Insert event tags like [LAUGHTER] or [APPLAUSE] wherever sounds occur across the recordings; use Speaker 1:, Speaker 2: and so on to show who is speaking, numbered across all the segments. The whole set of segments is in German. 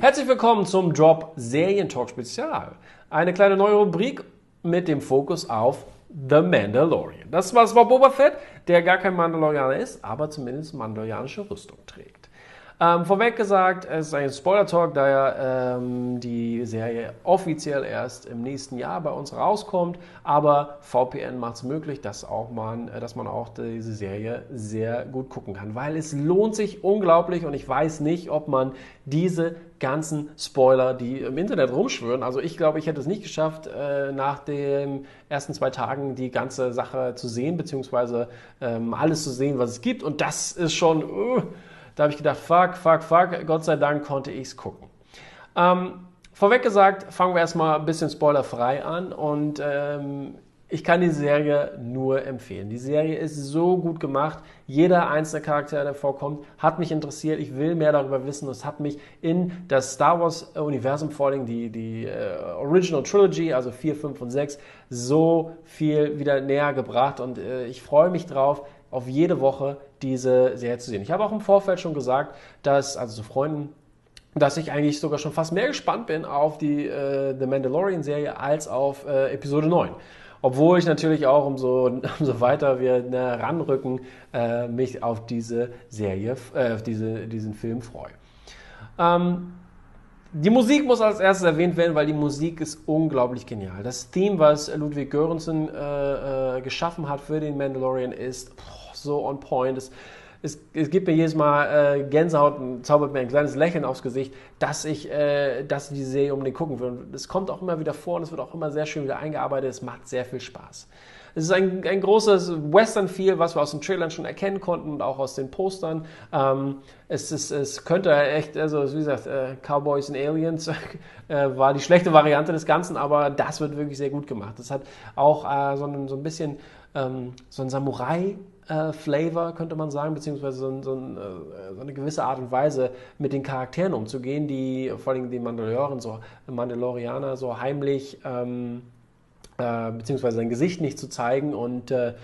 Speaker 1: Herzlich willkommen zum Drop Serientalk Spezial. Eine kleine neue Rubrik mit dem Fokus auf The Mandalorian. Das war Boba Fett, der gar kein Mandalorianer ist, aber zumindest mandalorianische Rüstung trägt. Ähm, vorweg gesagt, es ist ein Spoiler-Talk, da ja ähm, die Serie offiziell erst im nächsten Jahr bei uns rauskommt. Aber VPN macht es möglich, dass, auch man, äh, dass man auch diese Serie sehr gut gucken kann. Weil es lohnt sich unglaublich und ich weiß nicht, ob man diese ganzen Spoiler, die im Internet rumschwören. Also ich glaube, ich hätte es nicht geschafft, äh, nach den ersten zwei Tagen die ganze Sache zu sehen, beziehungsweise ähm, alles zu sehen, was es gibt. Und das ist schon... Uh, da habe ich gedacht, fuck, fuck, fuck, Gott sei Dank konnte ich es gucken. Ähm, vorweg gesagt, fangen wir erstmal ein bisschen spoilerfrei an und ähm, ich kann die Serie nur empfehlen. Die Serie ist so gut gemacht. Jeder einzelne Charakter, der vorkommt, hat mich interessiert. Ich will mehr darüber wissen. Es hat mich in das Star Wars-Universum, vor allem die, die uh, Original Trilogy, also 4, 5 und 6, so viel wieder näher gebracht. Und uh, ich freue mich drauf, auf jede Woche diese Serie zu sehen. Ich habe auch im Vorfeld schon gesagt, dass, also zu Freunden, dass ich eigentlich sogar schon fast mehr gespannt bin auf die äh, The Mandalorian-Serie als auf äh, Episode 9. Obwohl ich natürlich auch, umso, [LAUGHS] umso weiter wir ne, ranrücken, äh, mich auf diese Serie, äh, auf diese, diesen Film freue. Ähm, die Musik muss als erstes erwähnt werden, weil die Musik ist unglaublich genial. Das Theme, was Ludwig Göransson äh, äh, geschaffen hat für den Mandalorian, ist boah, so on point. Es, es, es gibt mir jedes Mal äh, Gänsehaut und zaubert mir ein kleines Lächeln aufs Gesicht, dass ich, äh, dass die Serie unbedingt gucken will. Und es kommt auch immer wieder vor und es wird auch immer sehr schön wieder eingearbeitet. Es macht sehr viel Spaß. Es ist ein, ein großes Western-Feel, was wir aus den Trailern schon erkennen konnten und auch aus den Postern. Ähm, es, ist, es könnte echt, also wie gesagt, äh, Cowboys and Aliens [LAUGHS] äh, war die schlechte Variante des Ganzen, aber das wird wirklich sehr gut gemacht. Es hat auch äh, so, ein, so ein bisschen ähm, so ein Samurai- äh, Flavor, könnte man sagen, beziehungsweise so, so, ein, äh, so, eine gewisse Art und Weise mit den Charakteren umzugehen, die vor allem die Mandalorianer so, Mandalorianer so heimlich, ähm, äh, beziehungsweise sein Gesicht nicht zu zeigen und äh,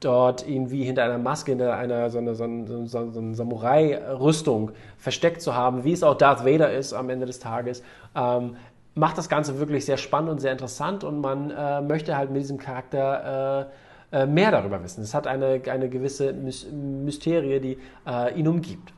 Speaker 1: dort irgendwie hinter einer Maske, hinter einer so eine, so eine, so eine Samurai-Rüstung versteckt zu haben, wie es auch Darth Vader ist am Ende des Tages. Ähm, macht das Ganze wirklich sehr spannend und sehr interessant und man äh, möchte halt mit diesem Charakter äh, äh, mehr darüber wissen. Es hat eine, eine gewisse Mysterie, die äh, ihn umgibt.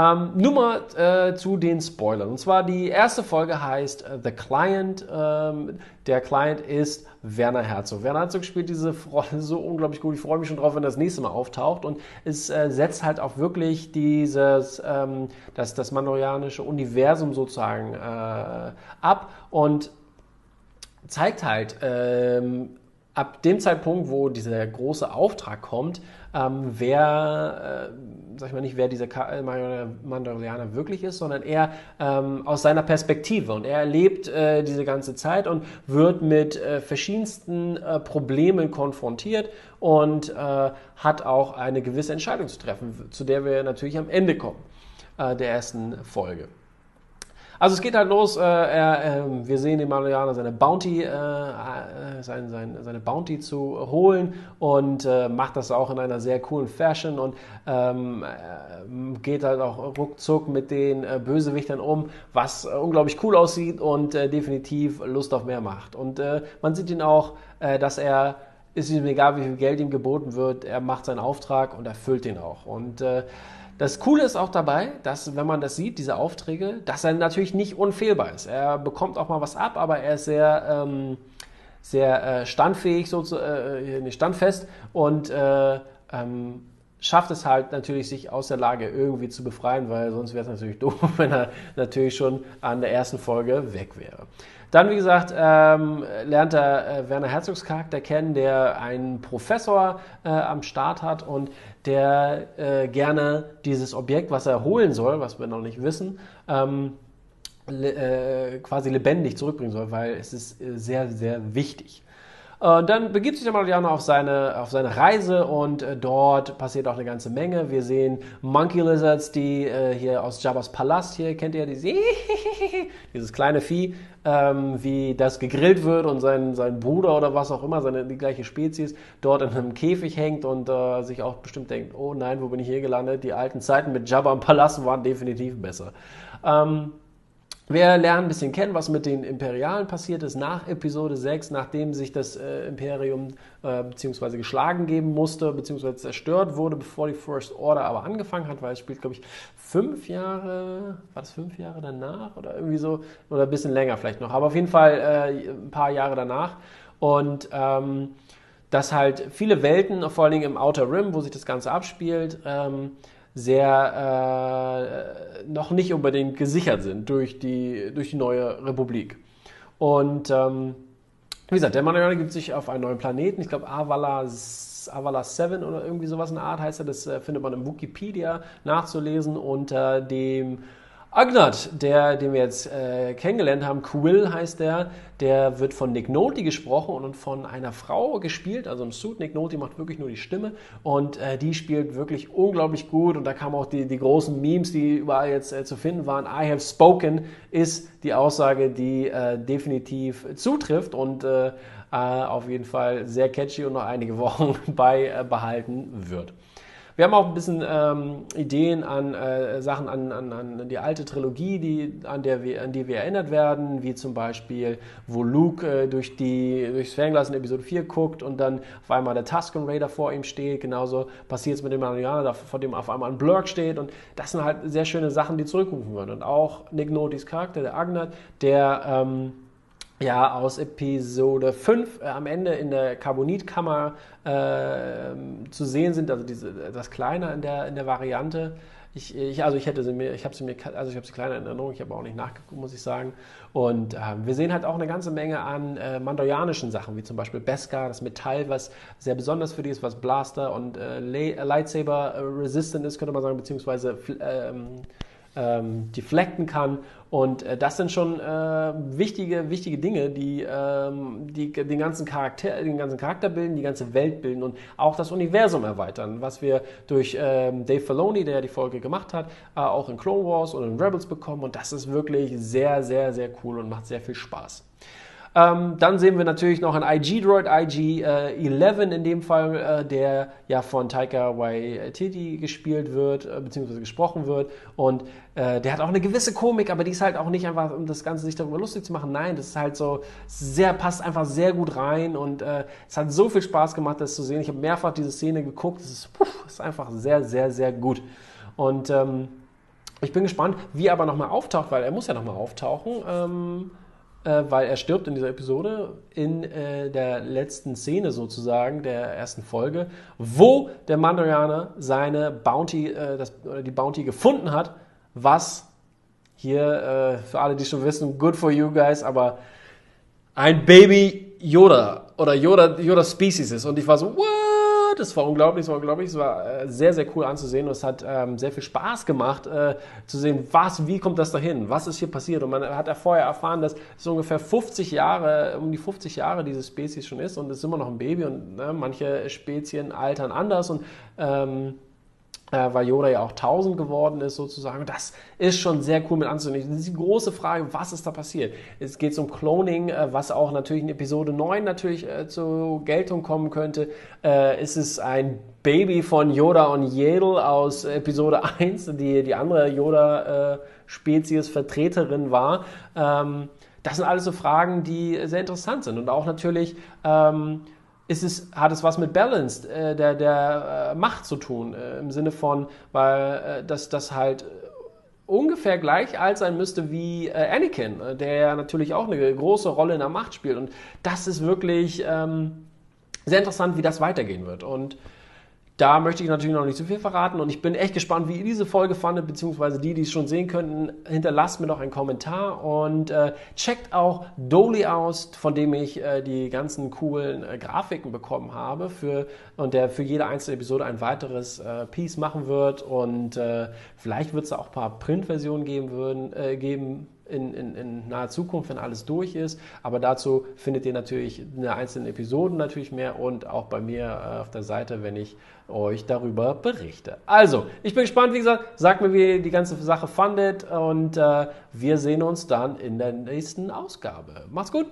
Speaker 1: Ähm, nur mal äh, zu den Spoilern. Und zwar die erste Folge heißt uh, The Client. Ähm, der Client ist Werner Herzog. Werner Herzog spielt diese [LAUGHS] Rolle so unglaublich gut. Ich freue mich schon drauf, wenn das nächste Mal auftaucht. Und es äh, setzt halt auch wirklich dieses, ähm, das, das mandalorianische Universum sozusagen äh, ab und zeigt halt ähm, ab dem Zeitpunkt, wo dieser große Auftrag kommt, ähm, wer, äh, sag ich mal nicht, wer dieser äh, Mandalorianer wirklich ist, sondern er ähm, aus seiner Perspektive. Und er erlebt äh, diese ganze Zeit und wird mit äh, verschiedensten äh, Problemen konfrontiert und äh, hat auch eine gewisse Entscheidung zu treffen, zu der wir natürlich am Ende kommen der ersten Folge. Also es geht halt los, äh, er, äh, wir sehen den Mandalorianer seine Bounty, äh, äh, sein, sein, seine Bounty zu holen und äh, macht das auch in einer sehr coolen Fashion und ähm, äh, geht halt auch ruckzuck mit den Bösewichtern um, was unglaublich cool aussieht und definitiv Lust auf mehr macht. Und man sieht ihn auch, dass er ist ihm egal, wie viel Geld ihm geboten wird, er macht seinen Auftrag und erfüllt ihn auch. Und das Coole ist auch dabei, dass, wenn man das sieht, diese Aufträge, dass er natürlich nicht unfehlbar ist. Er bekommt auch mal was ab, aber er ist sehr, ähm, sehr äh, standfähig, so zu, äh, standfest und äh, ähm, schafft es halt natürlich, sich aus der Lage irgendwie zu befreien, weil sonst wäre es natürlich [LAUGHS] doof, wenn er natürlich schon an der ersten Folge weg wäre. Dann, wie gesagt, ähm, lernt er äh, Werner Herzogs Charakter kennen, der einen Professor äh, am Start hat und der äh, gerne dieses Objekt, was er holen soll, was wir noch nicht wissen, ähm, le äh, quasi lebendig zurückbringen soll, weil es ist äh, sehr, sehr wichtig. Äh, dann begibt sich der Mariano auf seine, auf seine Reise und äh, dort passiert auch eine ganze Menge. Wir sehen Monkey Lizards, die äh, hier aus Jabba's Palast, hier kennt ihr diese, [LAUGHS] dieses kleine Vieh, ähm, wie das gegrillt wird und sein, sein Bruder oder was auch immer, seine, die gleiche Spezies, dort in einem Käfig hängt und äh, sich auch bestimmt denkt, oh nein, wo bin ich hier gelandet? Die alten Zeiten mit Jabba im Palast waren definitiv besser. Ähm, Wir lernen ein bisschen kennen, was mit den Imperialen passiert ist nach Episode 6, nachdem sich das äh, Imperium äh, beziehungsweise geschlagen geben musste, beziehungsweise zerstört wurde, bevor die First Order aber angefangen hat, weil es spielt, glaube ich, fünf Jahre, war das fünf Jahre danach oder irgendwie so, oder ein bisschen länger vielleicht noch, aber auf jeden Fall äh, ein paar Jahre danach. Und ähm, dass halt viele Welten, vor allen Dingen im Outer Rim, wo sich das Ganze abspielt, ähm, sehr äh, noch nicht unbedingt gesichert sind durch die, durch die neue Republik. Und ähm, wie gesagt, der Mandalorian gibt sich auf einen neuen Planeten, ich glaube Avala, Avala 7 oder irgendwie sowas in der Art heißt er, das äh, findet man im Wikipedia nachzulesen unter dem Agnat, der, den wir jetzt äh, kennengelernt haben, Quill heißt der, der wird von Nick Nolte gesprochen und von einer Frau gespielt, also im Suit. Nick Nolte macht wirklich nur die Stimme und äh, die spielt wirklich unglaublich gut und da kamen auch die, die großen Memes, die überall jetzt äh, zu finden waren. I have spoken ist die Aussage, die äh, definitiv zutrifft und äh, äh, auf jeden Fall sehr catchy und noch einige [LAUGHS] Wochen bei behalten wird. Wir haben auch ein bisschen ähm, Ideen an äh, Sachen an, an, an, die alte Trilogie, die, an, der wir, an die wir erinnert werden, wie zum Beispiel, wo Luke äh, durch die, durchs Fernglas in Episode 4 guckt und dann auf einmal der Tusken Raider vor ihm steht. Genauso passiert es mit dem Mandalorianer, vor dem auf einmal ein Blurk steht. Und das sind halt sehr schöne Sachen, die zurückrufen würden. Und auch Nick Notys Charakter, der Agnat, der... Ähm, ja, aus Episode 5 äh, am Ende in der Carbonitkammer äh, zu sehen sind, also diese, das Kleine in der, in der Variante. Ich, ich, also ich hätte sie mir, ich habe sie mir, also ich habe sie kleiner in Erinnerung, ich habe auch nicht nachgeguckt, muss ich sagen. Und äh, wir sehen halt auch eine ganze Menge an äh, mandalorianischen Sachen, wie zum Beispiel Beskar, das Metall, was sehr besonders für die ist, was Blaster und äh, Lightsaber resistant ist, könnte man sagen, beziehungsweise ähm, ähm, deflecten kann. Und äh, das sind schon äh, wichtige, wichtige Dinge, die, ähm, die den, ganzen Charakter, den ganzen Charakter bilden, die ganze Welt bilden und auch das Universum erweitern, was wir durch ähm, Dave Filoni, der ja die Folge gemacht hat, äh, auch in Clone Wars und in Rebels bekommen. Und das ist wirklich sehr, sehr, sehr cool und macht sehr viel Spaß. Ähm, dann sehen wir natürlich noch einen IG-Droid, IG-11 äh, in dem Fall, äh, der ja von Taika Waititi gespielt wird, äh, beziehungsweise gesprochen wird. Und äh, der hat auch eine gewisse Komik, aber die ist halt auch nicht einfach, um das Ganze sich darüber lustig zu machen. Nein, das ist halt so sehr, passt einfach sehr gut rein und äh, es hat so viel Spaß gemacht, das zu sehen. Ich habe mehrfach diese Szene geguckt. Es ist, puh, ist einfach sehr, sehr, sehr gut. Und ähm, ich bin gespannt, wie er aber nochmal auftaucht, weil er muss ja nochmal auftauchen. Ähm, äh, weil er stirbt in dieser Episode in äh, der letzten Szene sozusagen der ersten Folge, wo der Mandalorianer seine Bounty, äh, das, oder die Bounty gefunden hat, was hier äh, für alle, die schon wissen, good for you guys, aber ein Baby Yoda oder Yoda, Yoda Species ist. Und ich war so, what? Es war unglaublich, es war unglaublich, es war äh, sehr, sehr cool anzusehen und es hat ähm, sehr viel Spaß gemacht äh, zu sehen, was, wie kommt das dahin, was ist hier passiert? Und man hat ja vorher erfahren, dass es ungefähr 50 Jahre, um die 50 Jahre diese Spezies schon ist und es ist immer noch ein Baby und ne, manche Spezien altern anders und ähm, äh, weil Yoda ja auch 1000 geworden ist sozusagen. Das ist schon sehr cool mit anzunehmen. Das ist die große Frage, was ist da passiert? Es geht um Cloning, äh, was auch natürlich in Episode 9 natürlich äh, zur Geltung kommen könnte. Äh, ist es ein Baby von Yoda und Yedel aus Episode 1, die die andere Yoda-Spezies-Vertreterin äh, war? Ähm, das sind alles so Fragen, die sehr interessant sind und auch natürlich... Ähm, ist es, hat es was mit Balance äh, der, der äh, Macht zu tun, äh, im Sinne von, weil äh, das, das halt ungefähr gleich alt sein müsste wie äh, Anakin, äh, der ja natürlich auch eine große Rolle in der Macht spielt. Und das ist wirklich ähm, sehr interessant, wie das weitergehen wird. Und da möchte ich natürlich noch nicht zu viel verraten und ich bin echt gespannt, wie ihr diese Folge fandet, beziehungsweise die, die es schon sehen könnten, hinterlasst mir doch einen Kommentar und äh, checkt auch Dolly aus, von dem ich äh, die ganzen coolen äh, Grafiken bekommen habe für, und der für jede einzelne Episode ein weiteres äh, Piece machen wird und äh, vielleicht wird es auch ein paar Printversionen geben, würden, äh, geben in, in, in naher Zukunft, wenn alles durch ist. Aber dazu findet ihr natürlich in den einzelnen Episoden natürlich mehr und auch bei mir äh, auf der Seite, wenn ich euch darüber berichte. Also, ich bin gespannt, wie gesagt, sagt mir, wie ihr die ganze Sache fandet und äh, wir sehen uns dann in der nächsten Ausgabe. Macht's gut!